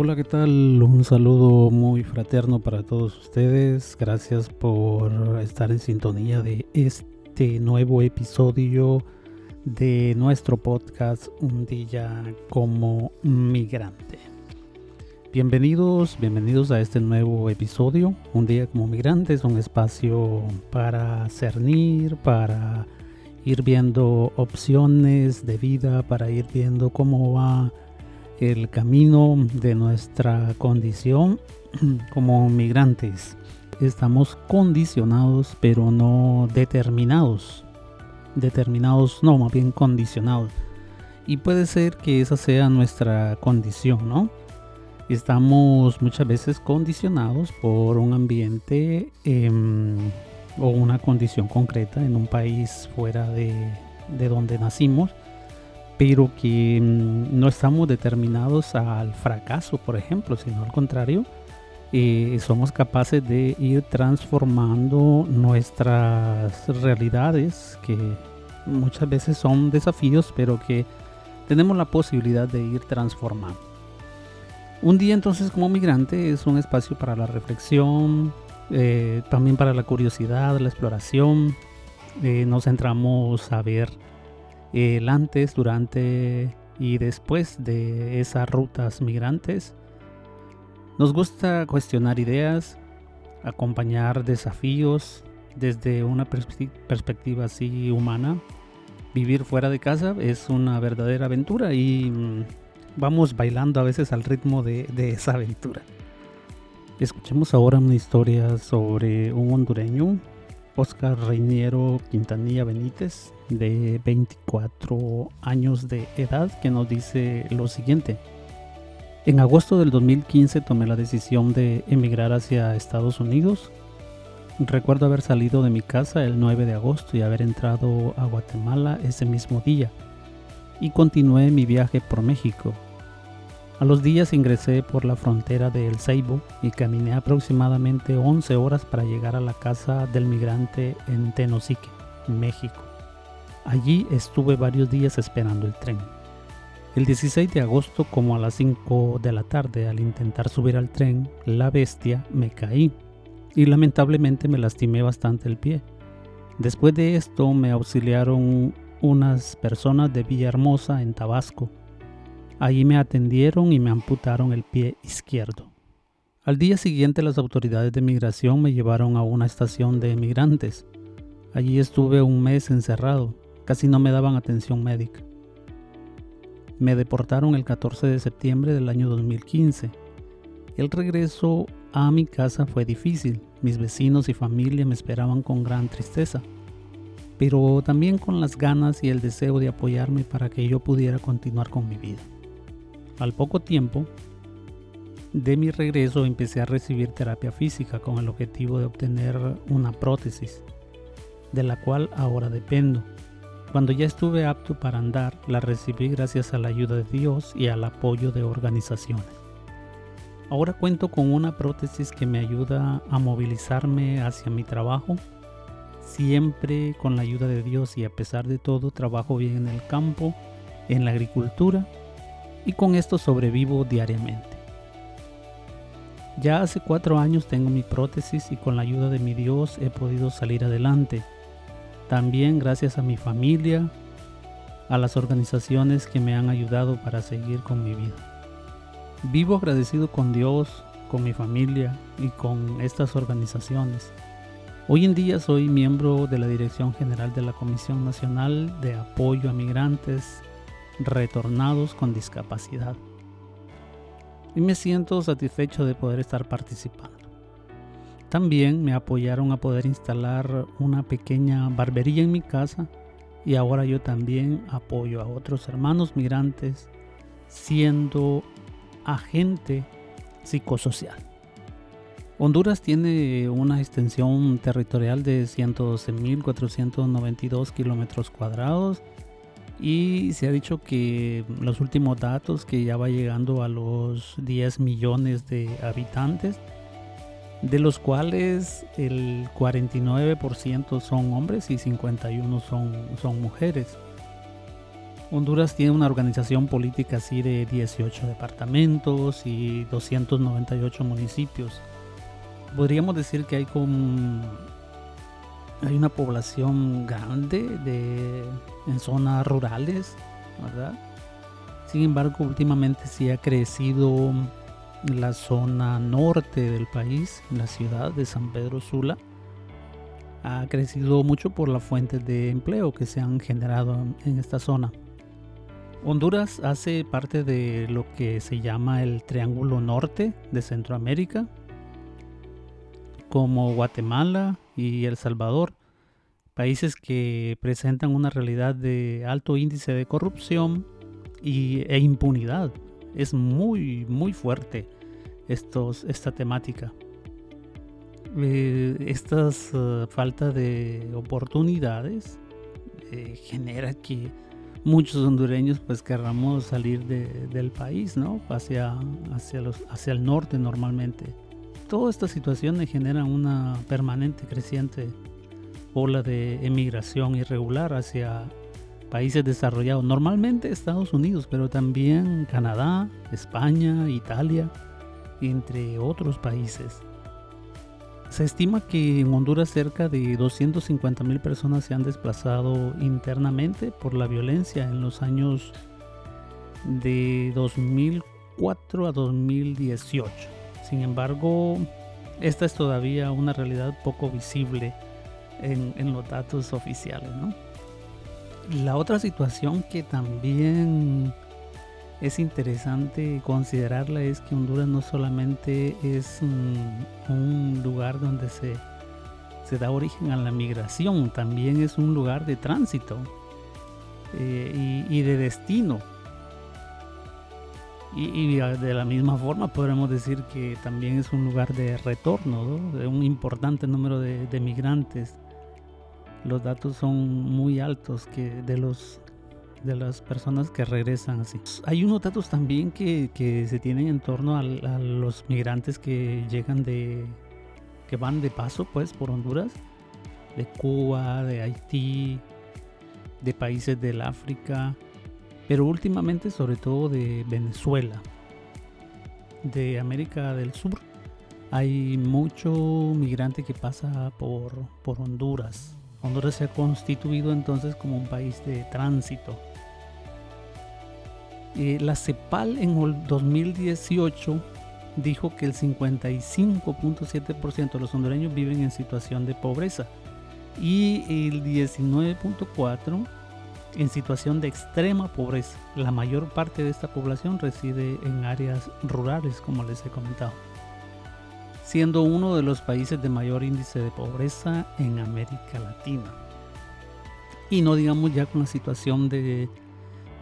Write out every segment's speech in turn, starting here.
Hola, ¿qué tal? Un saludo muy fraterno para todos ustedes. Gracias por estar en sintonía de este nuevo episodio de nuestro podcast Un día como migrante. Bienvenidos, bienvenidos a este nuevo episodio. Un día como migrante es un espacio para cernir, para ir viendo opciones de vida, para ir viendo cómo va el camino de nuestra condición como migrantes. Estamos condicionados, pero no determinados. Determinados, no, más bien condicionados. Y puede ser que esa sea nuestra condición, ¿no? Estamos muchas veces condicionados por un ambiente em, o una condición concreta en un país fuera de, de donde nacimos pero que mm, no estamos determinados al fracaso, por ejemplo, sino al contrario, eh, somos capaces de ir transformando nuestras realidades, que muchas veces son desafíos, pero que tenemos la posibilidad de ir transformando. Un día entonces como migrante es un espacio para la reflexión, eh, también para la curiosidad, la exploración. Eh, nos centramos a ver el antes, durante y después de esas rutas migrantes. Nos gusta cuestionar ideas, acompañar desafíos desde una perspectiva así humana. Vivir fuera de casa es una verdadera aventura y mm, vamos bailando a veces al ritmo de, de esa aventura. Escuchemos ahora una historia sobre un hondureño Oscar Reiniero Quintanilla Benítez, de 24 años de edad, que nos dice lo siguiente. En agosto del 2015 tomé la decisión de emigrar hacia Estados Unidos. Recuerdo haber salido de mi casa el 9 de agosto y haber entrado a Guatemala ese mismo día. Y continué mi viaje por México, a los días ingresé por la frontera de El Ceibo y caminé aproximadamente 11 horas para llegar a la casa del migrante en Tenosique, México. Allí estuve varios días esperando el tren. El 16 de agosto, como a las 5 de la tarde, al intentar subir al tren, la bestia me caí y lamentablemente me lastimé bastante el pie. Después de esto me auxiliaron unas personas de Villahermosa en Tabasco Allí me atendieron y me amputaron el pie izquierdo. Al día siguiente las autoridades de migración me llevaron a una estación de emigrantes. Allí estuve un mes encerrado, casi no me daban atención médica. Me deportaron el 14 de septiembre del año 2015. El regreso a mi casa fue difícil, mis vecinos y familia me esperaban con gran tristeza, pero también con las ganas y el deseo de apoyarme para que yo pudiera continuar con mi vida. Al poco tiempo de mi regreso empecé a recibir terapia física con el objetivo de obtener una prótesis, de la cual ahora dependo. Cuando ya estuve apto para andar, la recibí gracias a la ayuda de Dios y al apoyo de organizaciones. Ahora cuento con una prótesis que me ayuda a movilizarme hacia mi trabajo, siempre con la ayuda de Dios y a pesar de todo trabajo bien en el campo, en la agricultura y con esto sobrevivo diariamente. Ya hace cuatro años tengo mi prótesis y con la ayuda de mi Dios he podido salir adelante. También gracias a mi familia, a las organizaciones que me han ayudado para seguir con mi vida. Vivo agradecido con Dios, con mi familia y con estas organizaciones. Hoy en día soy miembro de la Dirección General de la Comisión Nacional de Apoyo a Migrantes retornados con discapacidad. Y me siento satisfecho de poder estar participando. También me apoyaron a poder instalar una pequeña barbería en mi casa y ahora yo también apoyo a otros hermanos migrantes siendo agente psicosocial. Honduras tiene una extensión territorial de 112.492 kilómetros cuadrados y se ha dicho que los últimos datos que ya va llegando a los 10 millones de habitantes, de los cuales el 49% son hombres y 51 son, son mujeres. Honduras tiene una organización política así de 18 departamentos y 298 municipios. Podríamos decir que hay hay una población grande de, en zonas rurales, ¿verdad? Sin embargo, últimamente sí ha crecido la zona norte del país, la ciudad de San Pedro Sula. Ha crecido mucho por las fuentes de empleo que se han generado en esta zona. Honduras hace parte de lo que se llama el Triángulo Norte de Centroamérica, como Guatemala y El Salvador, países que presentan una realidad de alto índice de corrupción y, e impunidad. Es muy, muy fuerte esta temática. Eh, esta uh, falta de oportunidades eh, genera que muchos hondureños pues querramos salir del país, ¿no? Hacia, hacia, los, hacia el norte normalmente. Todas estas situaciones generan una permanente creciente ola de emigración irregular hacia países desarrollados, normalmente Estados Unidos, pero también Canadá, España, Italia, entre otros países. Se estima que en Honduras cerca de 250 mil personas se han desplazado internamente por la violencia en los años de 2004 a 2018. Sin embargo, esta es todavía una realidad poco visible en, los datos oficiales. La otra situación que también es interesante considerarla es que Honduras no solamente es un, lugar donde se, da origen a la migración, también es un lugar de tránsito eh, y, de destino. Y, de la misma forma podremos decir que también es un lugar de retorno, de un importante número de, de migrantes. Los datos son muy altos que de los de las personas que regresan así. Hay unos datos también que, se tienen en torno a, los migrantes que llegan de, que van de paso pues por Honduras, de Cuba, de Haití, de países del África, pero últimamente sobre todo de Venezuela, de América del Sur. Hay mucho migrante que pasa por, por Honduras. Honduras se ha constituido entonces como un país de tránsito eh, la CEPAL en el 2018 dijo que el 55.7% de los hondureños viven en situación de pobreza y el 19.4% en situación de extrema pobreza. La mayor parte de esta población reside en áreas rurales, como les he comentado, siendo uno de los países de mayor índice de pobreza en América Latina. Y no digamos ya con la situación de,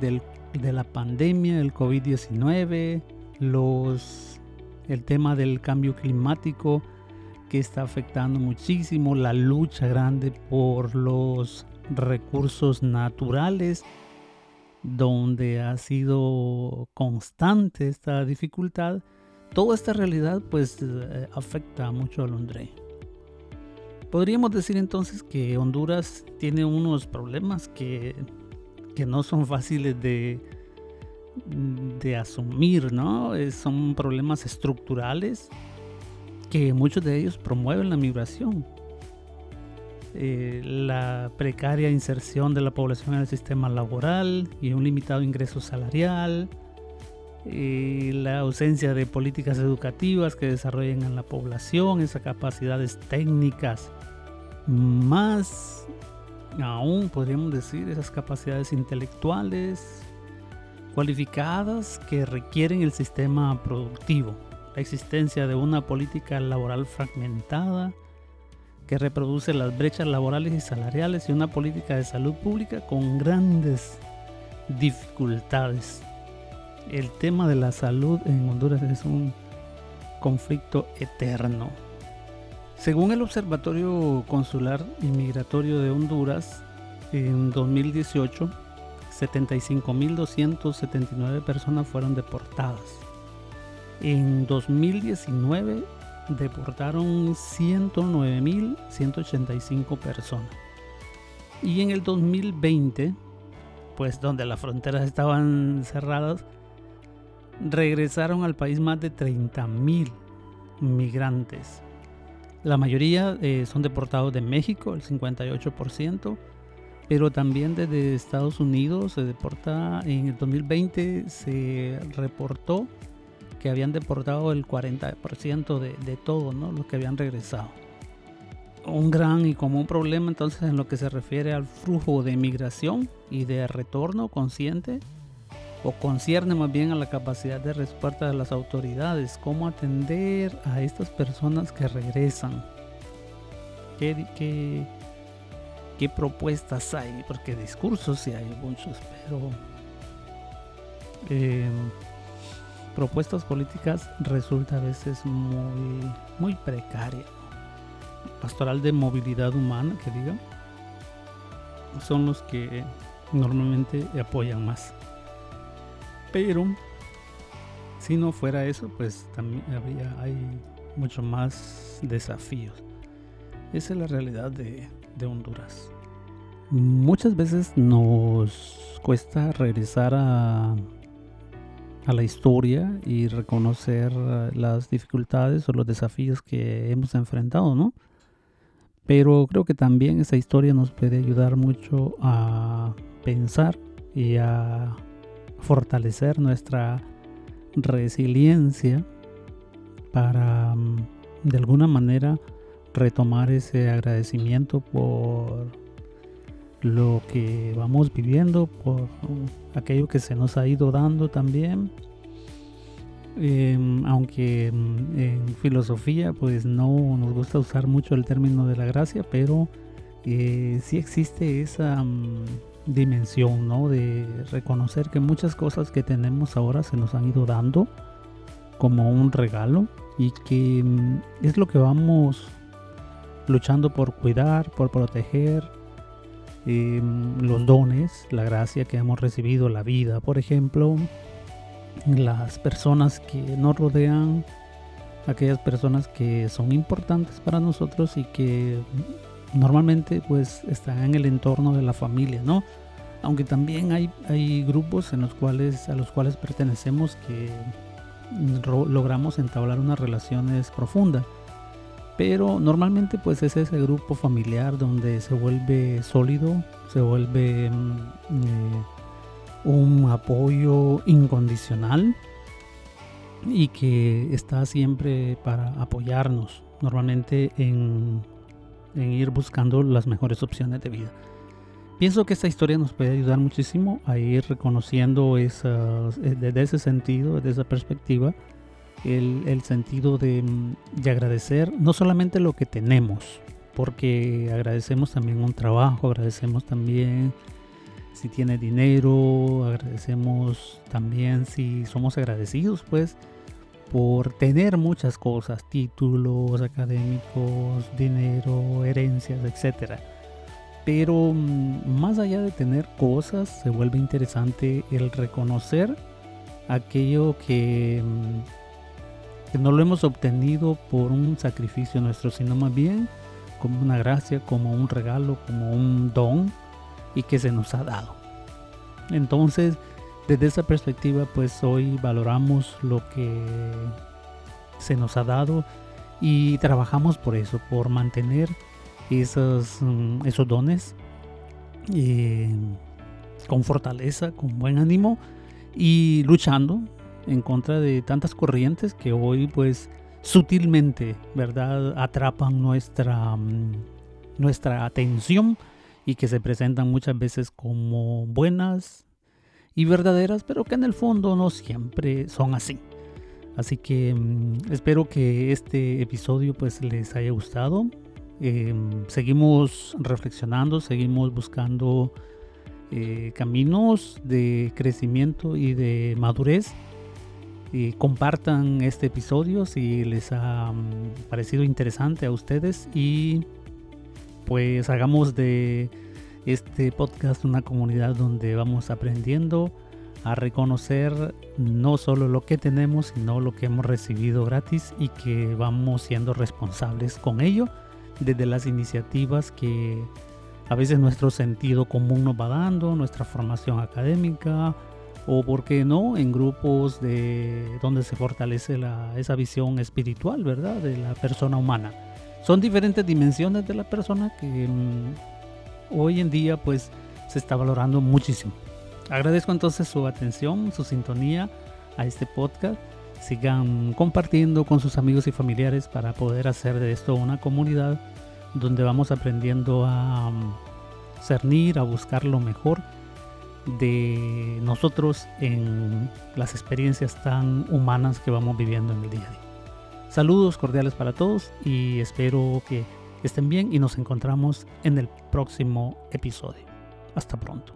del de la pandemia, el COVID-19, los, el tema del cambio climático que está afectando muchísimo, la lucha grande por los recursos naturales, donde ha sido constante esta dificultad, toda esta realidad pues eh, afecta mucho a Londres. Podríamos decir entonces que Honduras tiene unos problemas que que no son fáciles de, de asumir, ¿no? Son problemas estructurales que muchos de ellos promueven la migración. Eh, la precaria inserción de la población en el sistema laboral y un limitado ingreso salarial, eh, la ausencia de políticas educativas que desarrollen en la población, esas capacidades técnicas más aún podríamos decir esas capacidades intelectuales cualificadas que requieren el sistema productivo, la existencia de una política laboral fragmentada que reproduce las brechas laborales y salariales y una política de salud pública con grandes dificultades. El tema de la salud en Honduras es un conflicto eterno. Según el Observatorio Consular y Migratorio de Honduras, en 2018, 75.279 personas fueron deportadas. En 2019 deportaron 109.185 personas. Y en el 2020 pues donde las fronteras estaban cerradas, regresaron al país más de 30 mil migrantes. La mayoría eh, son deportados de México, el 58%, pero también desde Estados Unidos se deporta, en el 2020 se reportó que habían deportado el 40% de, de todo, ¿no? Los que habían regresado. Un gran y común problema entonces en lo que se refiere al flujo de migración y de retorno consciente o concierne más bien a la capacidad de respuesta de las autoridades, cómo atender a estas personas que regresan. ¿Qué, qué, qué propuestas hay? Porque discursos sí hay muchos, pero eh, propuestas políticas resulta a veces muy, muy precaria. Pastoral de movilidad humana, que diga, son los que normalmente apoyan más. Pero si no fuera eso, pues también habría, hay mucho más desafíos. Esa es la realidad de, de Honduras. Muchas veces nos cuesta regresar a, a la historia y reconocer las dificultades o los desafíos que hemos enfrentado, ¿no? Pero creo que también esa historia nos puede ayudar mucho a pensar y a fortalecer nuestra resiliencia para mm, de alguna manera retomar ese agradecimiento por lo que vamos viviendo, por aquello que se nos ha ido dando también. Em, aunque mm, en filosofía pues no nos gusta usar mucho el término de la gracia, pero eh, sí existe esa mm, dimensión, ¿no? De reconocer que muchas cosas que tenemos ahora se nos han ido dando como un regalo y que mm, es lo que vamos luchando por cuidar, por proteger em, los dones, la gracia que hemos recibido, la vida, por ejemplo, las personas que nos rodean, aquellas personas que son importantes para nosotros y que normalmente pues están en el entorno de la familia, ¿no? Aunque también hay, hay grupos en los cuales, a los cuales pertenecemos que logramos entablar unas relaciones profundas pero normalmente pues es ese grupo familiar donde se vuelve sólido, se vuelve mm, eh, un apoyo incondicional y que está siempre para apoyarnos, normalmente en, en ir buscando las mejores opciones de vida. Pienso que esta historia nos puede ayudar muchísimo a ir reconociendo esas, eh, desde ese sentido, desde esa perspectiva, el, sentido de, de, agradecer no solamente lo que tenemos, porque agradecemos también un trabajo, agradecemos también si tiene dinero, agradecemos también si somos agradecidos pues por tener muchas cosas, títulos académicos, dinero, herencias, etc. Pero mm, más allá de tener cosas, se vuelve interesante el reconocer aquello que mm, que no lo hemos obtenido por un sacrificio nuestro, sino más bien como una gracia, como un regalo, como un don y que se nos ha dado. Entonces, desde esa perspectiva, pues hoy valoramos lo que se nos ha dado y trabajamos por eso, por mantener esos, mm, esos dones eh, con fortaleza, con buen ánimo y luchando en contra de tantas corrientes que hoy pues sutilmente, ¿verdad? Atrapan nuestra, mm, nuestra atención y que se presentan muchas veces como buenas y verdaderas, pero que en el fondo no siempre son así. Así que mm, espero que este episodio pues les haya gustado. Em, seguimos reflexionando, seguimos buscando eh, caminos de crecimiento y de madurez compartan este episodio si les ha mm, parecido interesante a ustedes y pues hagamos de este podcast una comunidad donde vamos aprendiendo a reconocer no solo lo que tenemos, sino lo que hemos recibido gratis y que vamos siendo responsables con ello desde las iniciativas que a veces nuestro sentido común nos va dando, nuestra formación académica, o por qué no, en grupos de donde se fortalece esa visión espiritual, ¿verdad? De la persona humana. Son diferentes dimensiones de la persona que mm, hoy en día pues se está valorando muchísimo. Agradezco entonces su atención, su sintonía a este podcast. Sigan compartiendo con sus amigos y familiares para poder hacer de esto una comunidad donde vamos aprendiendo a mm, cernir, a buscar lo mejor de nosotros en las experiencias tan humanas que vamos viviendo en el día a día. Saludos cordiales para todos y espero estén bien y nos encontramos en el próximo episodio. Hasta pronto.